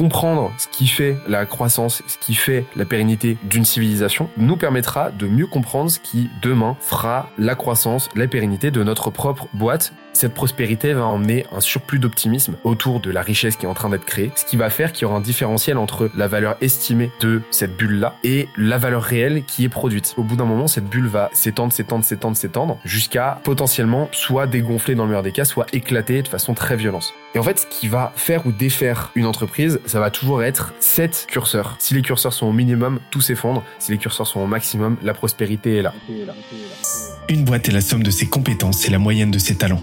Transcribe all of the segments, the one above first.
comprendre ce qui fait la croissance, ce qui fait la pérennité d'une civilisation, nous permettra de mieux comprendre ce qui, demain, fera la croissance, la pérennité de notre propre boîte. Cette prospérité va emmener un surplus d'optimisme autour de la richesse qui est en train d'être créée, ce qui va faire qu'il y aura un différentiel entre la valeur estimée de cette bulle-là et la valeur réelle qui est produite. Au bout d'un moment, cette bulle va s'étendre, s'étendre, s'étendre, s'étendre, jusqu'à potentiellement soit dégonfler dans le meilleur des cas, soit éclater de façon très violente. Et en fait, ce qui va faire ou défaire une entreprise, ça va toujours être sept curseurs. Si les curseurs sont au minimum, tout s'effondre. Si les curseurs sont au maximum, la prospérité est là. Une boîte est la somme de ses compétences et la moyenne de ses talents.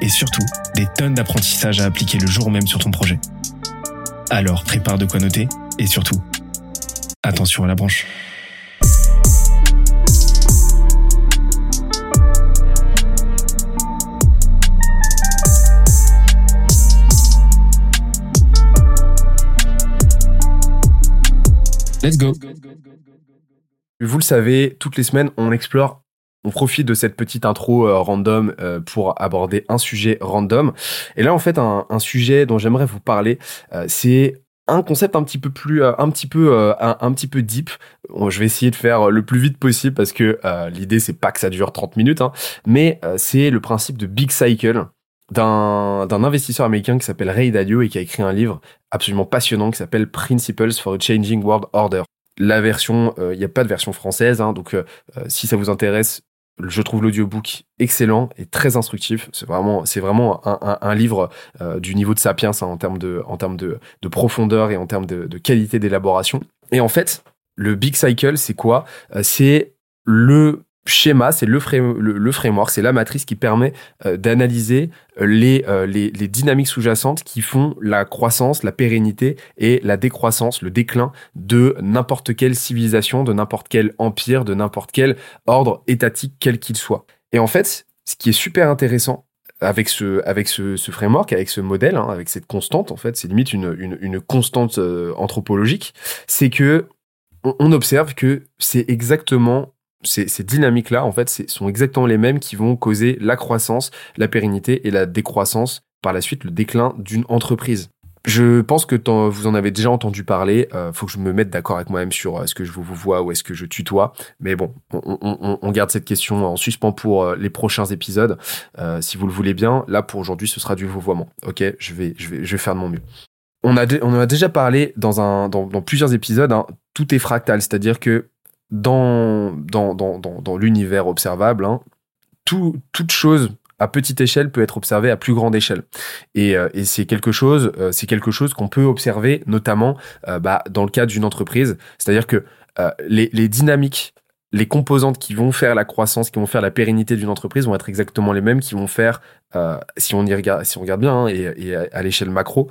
et surtout des tonnes d'apprentissages à appliquer le jour même sur ton projet. Alors prépare de quoi noter et surtout, attention à la branche. Let's go. Vous le savez, toutes les semaines, on explore on profite de cette petite intro euh, random euh, pour aborder un sujet random. Et là, en fait, un, sujet dont j'aimerais vous parler, euh, c'est un concept un petit peu plus, un petit peu, un, petit peu deep. je vais essayer de faire le plus vite possible parce que l'idée c'est pas que ça dure 30 minutes, hein, mais c'est le principe de big cycle d'un investisseur américain qui s'appelle Ray Dalio et qui a écrit un livre absolument passionnant qui s'appelle Principles for a Changing World Order. La version, il n'y a pas de version française, hein, donc si ça vous intéresse, je trouve l'audiobook excellent et très instructif. C'est vraiment, c'est vraiment un, un, livre euh, du niveau de Sapiens hein, en termes de, en termes de, de, profondeur et en termes de, de qualité d'élaboration. Et en fait, le Big Cycle, c'est quoi? Euh, C'est le schéma, c'est le, framework, c'est la matrice qui permet euh, d'analyser euh, les, euh, les, dynamiques sous-jacentes qui font la croissance, la pérennité et la décroissance, le déclin de n'importe quelle civilisation, de n'importe quel empire, de n'importe quel ordre étatique, quel qu'il soit. Et en fait, ce qui est super intéressant avec ce, framework, avec ce modèle, hein, avec cette constante, en fait, c'est limite une, une, une constante anthropologique, c'est que on observe que c'est exactement ces, ces dynamiques-là, en fait, sont exactement les mêmes qui vont causer la croissance, la pérennité et la décroissance, par la suite le déclin d'une entreprise. Je pense que vous en avez déjà entendu parler. Euh, faut que je me mette d'accord avec moi-même sur euh, est-ce que je vous, vois ou est-ce que je tutoie. Mais bon, on, on, on, garde cette question en suspens pour euh, les prochains épisodes, euh, si vous le voulez bien. Là, pour aujourd'hui, ce sera du vouvoiement. Ok, je vais, je vais, je vais faire de mon mieux. On a, on en a déjà parlé dans un, dans, dans plusieurs épisodes. Hein. Tout est fractal, c'est-à-dire que dans, dans, dans, dans, l'univers observable, hein, tout, toute chose à petite échelle peut être observée à plus grande échelle. Et, euh, c'est quelque chose, euh, c'est quelque chose qu'on peut observer notamment euh, bah, dans le cas d'une entreprise. C'est-à-dire que les, les dynamiques, les composantes qui vont faire la croissance, qui vont faire la pérennité d'une entreprise vont être exactement les mêmes qui vont faire, si on y regarde, si on regarde bien, hein, et, à l'échelle macro,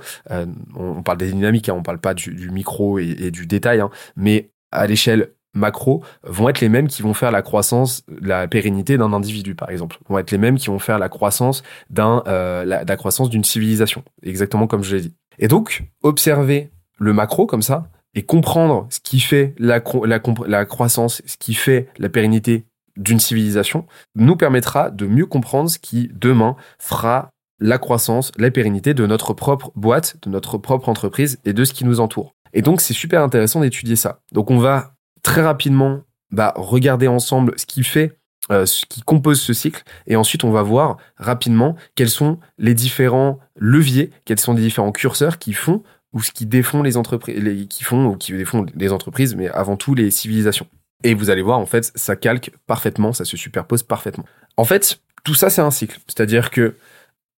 on, parle des dynamiques, hein, on parle pas du, micro et, et, du détail, hein, mais à l'échelle macro vont être les mêmes qui vont faire la croissance, la pérennité d'un individu, par exemple. Vont être les mêmes qui vont faire la croissance d'un, euh, la, croissance d'une civilisation. Exactement comme je l'ai dit. Et donc, observer le macro comme ça et comprendre ce qui fait la, la, la croissance, ce qui fait la pérennité d'une civilisation, nous permettra de mieux comprendre ce qui, demain, fera la croissance, la pérennité de notre propre boîte, de notre propre entreprise et de ce qui nous entoure. Et donc, c'est super intéressant d'étudier ça. Donc, on va très rapidement bah, regarder ensemble ce qui fait, euh, ce qui compose ce cycle, et ensuite on va voir rapidement quels sont les différents leviers, quels sont les différents curseurs qui font ou ce qui défont les entreprises, qui font ou qui défont les entreprises, mais avant tout les civilisations. Et vous allez voir, en fait, ça calque parfaitement, ça se superpose parfaitement. En fait, tout ça, c'est un cycle. C'est-à-dire que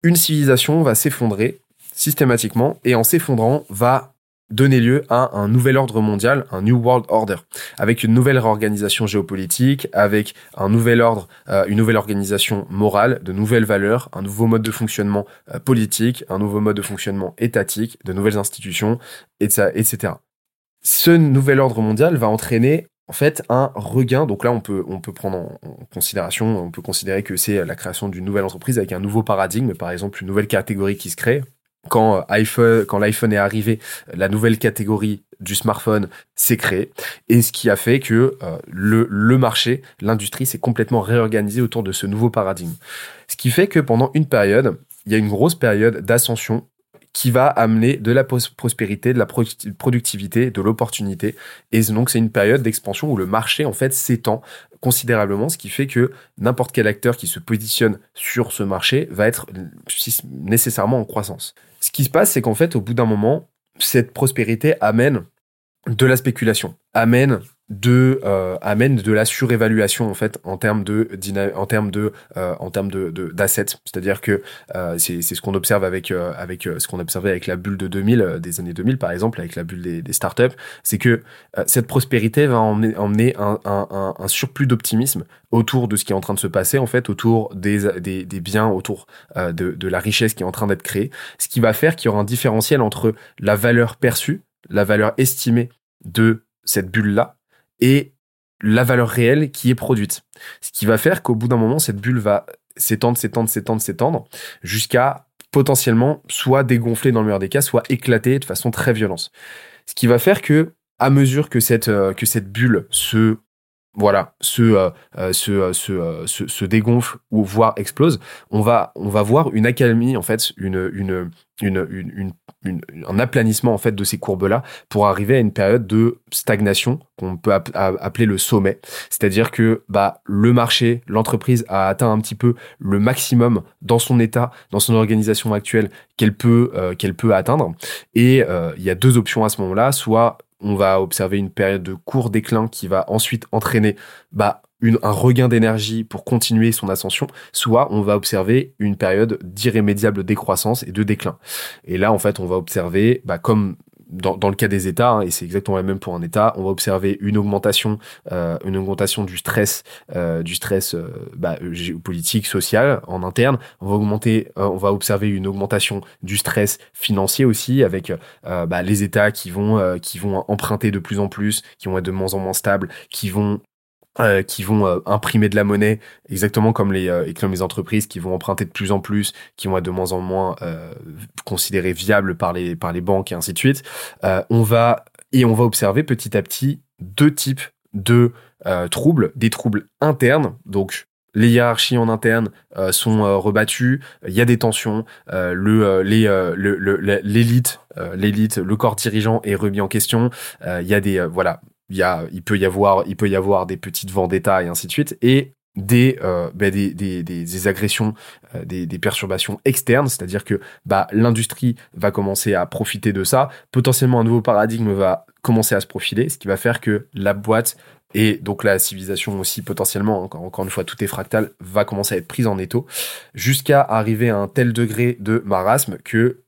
une civilisation va s'effondrer systématiquement et en s'effondrant va donner lieu à un nouvel ordre mondial, un New World Order, avec une nouvelle réorganisation géopolitique, avec un nouvel ordre, euh, une nouvelle organisation morale, de nouvelles valeurs, un nouveau mode de fonctionnement euh, politique, un nouveau mode de fonctionnement étatique, de nouvelles institutions, etc. ce nouvel ordre mondial va entraîner en fait un regain. Donc là, on peut, on peut prendre en, considération, on peut considérer que c'est la création d'une nouvelle entreprise avec un nouveau paradigme, par exemple une nouvelle catégorie qui se crée. Quand euh, iPhone, quand l'iPhone est arrivé, la nouvelle catégorie du smartphone s'est créée et ce qui a fait que euh, le, le marché, l'industrie s'est complètement réorganisée autour de ce nouveau paradigme. Ce qui fait que pendant une période, il y a une grosse période d'ascension qui va amener de la prospérité, de la productivité, de l'opportunité. Et donc, c'est une période d'expansion où le marché, en fait, s'étend considérablement, ce qui fait que n'importe quel acteur qui se positionne sur ce marché va être nécessairement en croissance. Ce qui se passe, c'est qu'en fait, au bout d'un moment, cette prospérité amène de la spéculation, amène de euh, amène de la surévaluation en fait en termes de en termes de euh, en termes de d'assets. C'est-à-dire que euh, c'est ce qu'on observe avec euh, avec ce qu'on observait avec la bulle de 2000 des années 2000 par exemple avec la bulle des, startups. C'est que cette prospérité va emmener, emmener un, un, un, surplus d'optimisme autour de ce qui est en train de se passer en fait autour des des, des biens autour de, de la richesse qui est en train d'être créée. Ce qui va faire qu'il y aura un différentiel entre la valeur perçue la valeur estimée de cette bulle là et la valeur réelle qui est produite. Ce qui va faire qu'au bout d'un moment, cette bulle va s'étendre, s'étendre, s'étendre, s'étendre, jusqu'à potentiellement soit dégonfler dans le meilleur des cas, soit éclater de façon très violente. Ce qui va faire que, à mesure que cette, euh, que cette bulle se voilà, se, euh, euh, se, se, se, dégonfle ou voire explose, on va, on va voir une accalmie, en fait, une, une, une, une, un aplanissement en fait de ces courbes-là pour arriver à une période de stagnation qu'on peut appeler le sommet. C'est-à-dire que bah, le marché, l'entreprise a atteint un petit peu le maximum dans son état, dans son organisation actuelle qu'elle peut, euh, qu'elle peut atteindre. Et il y a deux options à ce moment-là, soit on va observer une période de court déclin qui va ensuite entraîner bah, une, un regain d'énergie pour continuer son ascension, soit on va observer une période d'irrémédiable décroissance et de déclin. Et là, en fait, on va observer, bah, comme dans, le cas des États, hein, et c'est exactement la même pour un État, on va observer une augmentation, euh, une augmentation du stress, euh, du stress euh, bah, géopolitique, social en interne. On va augmenter, on va observer une augmentation du stress financier aussi, avec bah, les États qui vont qui vont emprunter de plus en plus, qui vont être de moins en moins stables, qui vont euh, qui vont euh, imprimer de la monnaie, exactement comme les, euh, comme les entreprises qui vont emprunter de plus en plus, qui vont être de moins en moins euh, considérées viables par les, par les banques et ainsi de suite. on va, et on va observer petit à petit deux types de troubles, des troubles internes, donc les hiérarchies en interne sont rebattues, il y a des tensions, le les l'élite l'élite le corps dirigeant est remis en question, il y a des voilà il, il, peut y avoir, des petites vendettas et ainsi de suite, et des, euh, bah, agressions, euh, des, des, perturbations externes, c'est-à-dire que bah, l'industrie va commencer à profiter de ça, potentiellement un nouveau paradigme va commencer à se profiler, ce qui va faire que la boîte et donc la civilisation aussi potentiellement, encore, encore une fois tout est fractal, va commencer à être prise en étau, jusqu'à arriver à un tel degré de marasme que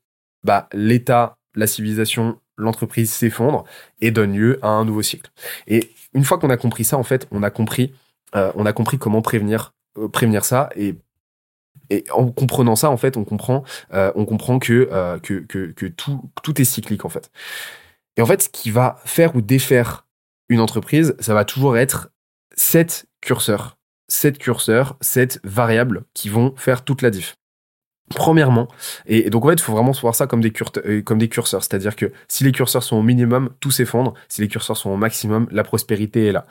bah, l'État, la civilisation l'entreprise s'effondre et donne lieu à un nouveau cycle. Et une fois qu'on a compris ça, en fait, on a compris, euh, on a compris comment prévenir, euh, prévenir ça et en comprenant ça, en fait, on comprend, euh, on comprend que, que, que, que, tout, tout est cyclique, en fait. Et en fait, ce qui va faire ou défaire une entreprise, ça va toujours être sept curseurs. Sept curseurs, sept variables qui vont faire toute la diff. Premièrement, et, donc en fait, il faut vraiment voir ça comme des, euh, comme des curseurs, c'est-à-dire que si les curseurs sont au minimum, tout s'effondre. Si les curseurs sont au maximum, la prospérité est là.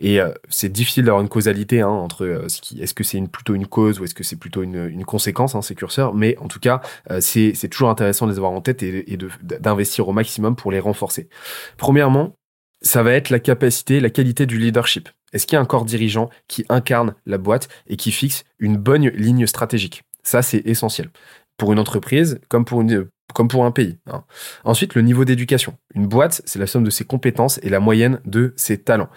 Et euh, c'est difficile d'avoir une causalité hein, entre euh, ce qui, est-ce que c'est plutôt une cause ou est-ce que c'est plutôt une, conséquence hein, ces curseurs. Mais en tout cas, c'est, toujours intéressant de les avoir en tête et, d'investir au maximum pour les renforcer. Premièrement, ça va être la capacité, la qualité du leadership. Est-ce qu'il y a un corps dirigeant qui incarne la boîte et qui fixe une bonne ligne stratégique? Ça, c'est essentiel. Pour une entreprise, comme pour, une, comme pour un pays. Hein. Ensuite, le niveau d'éducation. Une boîte, c'est la somme de ses compétences et la moyenne de ses talents.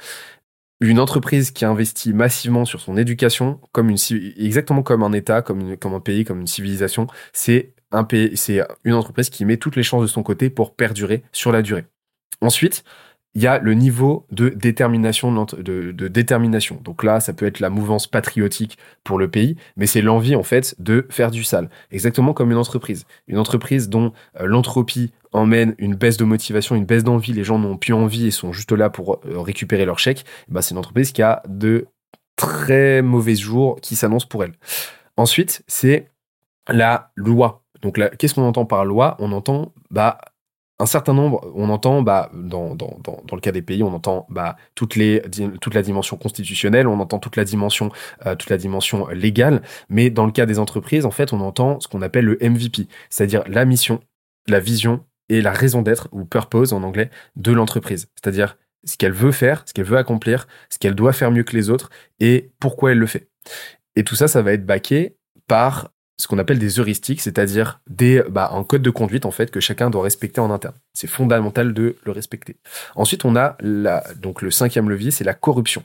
Une entreprise qui investit massivement sur son éducation, comme une, exactement comme un État, comme, une, comme un pays, comme une civilisation, c'est un c'est une entreprise qui met toutes les chances de son côté pour perdurer sur la durée. Ensuite, il y a le niveau de détermination. Donc là, ça peut être la mouvance patriotique pour le pays, mais c'est l'envie en fait de faire du sale. Exactement comme une entreprise. Une entreprise dont euh, l'entropie emmène une baisse de motivation, une baisse d'envie, les gens n'ont plus envie et sont juste là pour euh, récupérer leur chèque, bah, c'est une entreprise qui a de très mauvais jours qui s'annoncent pour elle. Ensuite, c'est la loi. Donc qu'est-ce qu'on entend par loi? On entend bah, un certain nombre, on entend, bah, dans, dans, dans, le cas des pays, on entend bah, les, toute la dimension constitutionnelle, on entend toute la dimension, euh, toute la dimension légale, mais dans le cas des entreprises, en fait, on entend ce qu'on appelle le MVP, c'est-à-dire la mission, la vision et la raison d'être, ou purpose en anglais, de l'entreprise. C'est-à-dire ce qu'elle veut faire, ce qu'elle veut accomplir, ce qu'elle doit faire mieux que les autres, et pourquoi elle le fait. Et tout ça, ça va être baqué par ce qu'on appelle des heuristiques, c'est-à-dire des bah, un code de conduite en fait que chacun doit respecter en interne. C'est fondamental de le respecter. Ensuite, on a donc le cinquième levier, c'est la corruption.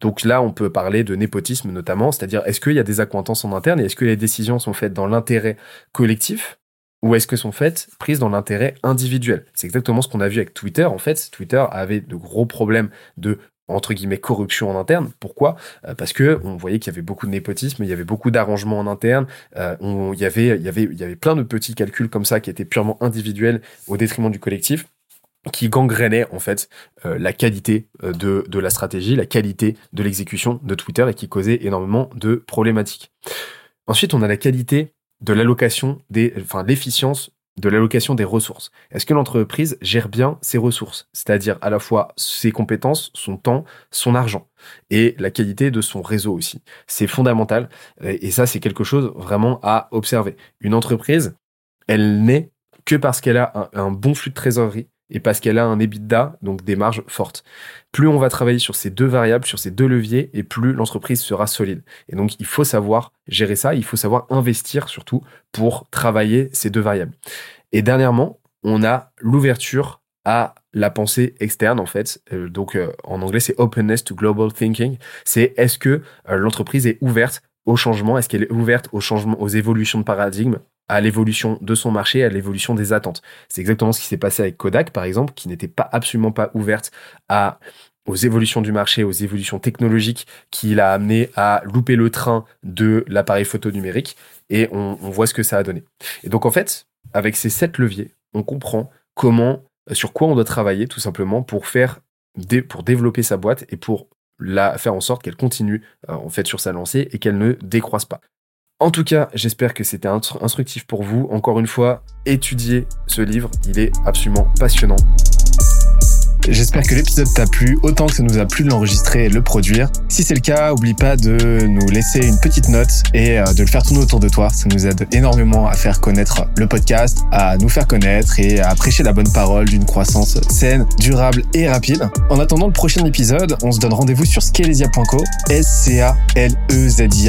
Donc là, on peut parler de népotisme notamment, c'est-à-dire est-ce qu'il y a des accointances en interne et est-ce que les décisions sont faites dans l'intérêt collectif ou est-ce que sont faites prises dans l'intérêt individuel? C'est exactement ce qu'on a vu avec Twitter. En fait, Twitter avait de gros problèmes de entre guillemets corruption en interne. Pourquoi? Euh, Parce que on voyait qu'il y avait beaucoup de népotisme, il y avait beaucoup d'arrangements en interne, euh, il y avait plein de petits calculs comme ça qui étaient purement individuels au détriment du collectif qui gangrénaient en fait euh, la qualité de, de la stratégie, la qualité de l'exécution de Twitter et qui causaient énormément de problématiques. Ensuite, on a la qualité de l'allocation des, enfin, l'efficience de l'allocation des ressources. Est-ce que l'entreprise gère bien ses ressources, c'est-à-dire à la fois ses compétences, son temps, son argent et la qualité de son réseau aussi. C'est fondamental et ça c'est quelque chose vraiment à observer. Une entreprise, elle n'est que parce qu'elle a un, bon flux de trésorerie et parce qu'elle a un EBITDA, donc des marges fortes. Plus on va travailler sur ces deux variables, sur ces deux leviers, et plus l'entreprise sera solide. Et donc, il faut savoir gérer ça, il faut savoir investir surtout pour travailler ces deux variables. Et dernièrement, on a l'ouverture à la pensée externe en fait. Euh, donc euh, en anglais c'est openness to global thinking. C'est est-ce que euh, l'entreprise est ouverte au changement? Est-ce qu'elle est ouverte au changement, aux évolutions de paradigme à l'évolution de son marché, à l'évolution des attentes. C'est exactement ce qui s'est passé avec Kodak, par exemple, qui n'était pas absolument pas ouverte aux évolutions du marché, aux évolutions technologiques qui l'a amené à louper le train de l'appareil photo numérique et on, voit ce que ça a donné. Et donc en fait, avec ces sept leviers, on comprend comment, sur quoi on doit travailler tout simplement pour faire, pour développer sa boîte et pour la faire en sorte qu'elle continue euh, en fait sur sa lancée et qu'elle ne décroisse pas. En tout cas, j'espère que c'était instructif pour vous. Encore une fois, étudiez ce livre, il est absolument passionnant. J'espère que l'épisode t'a plu autant que ça nous a plu de l'enregistrer et le produire. Si c'est le cas, oublie pas de nous laisser une petite note et euh, de le faire tourner autour de toi. Ça nous aide énormément à faire connaître le podcast, à nous faire connaître et à prêcher la bonne parole d'une croissance saine, durable et rapide. En attendant le prochain épisode, on se donne rendez-vous sur scalezia.co, s c a l e z i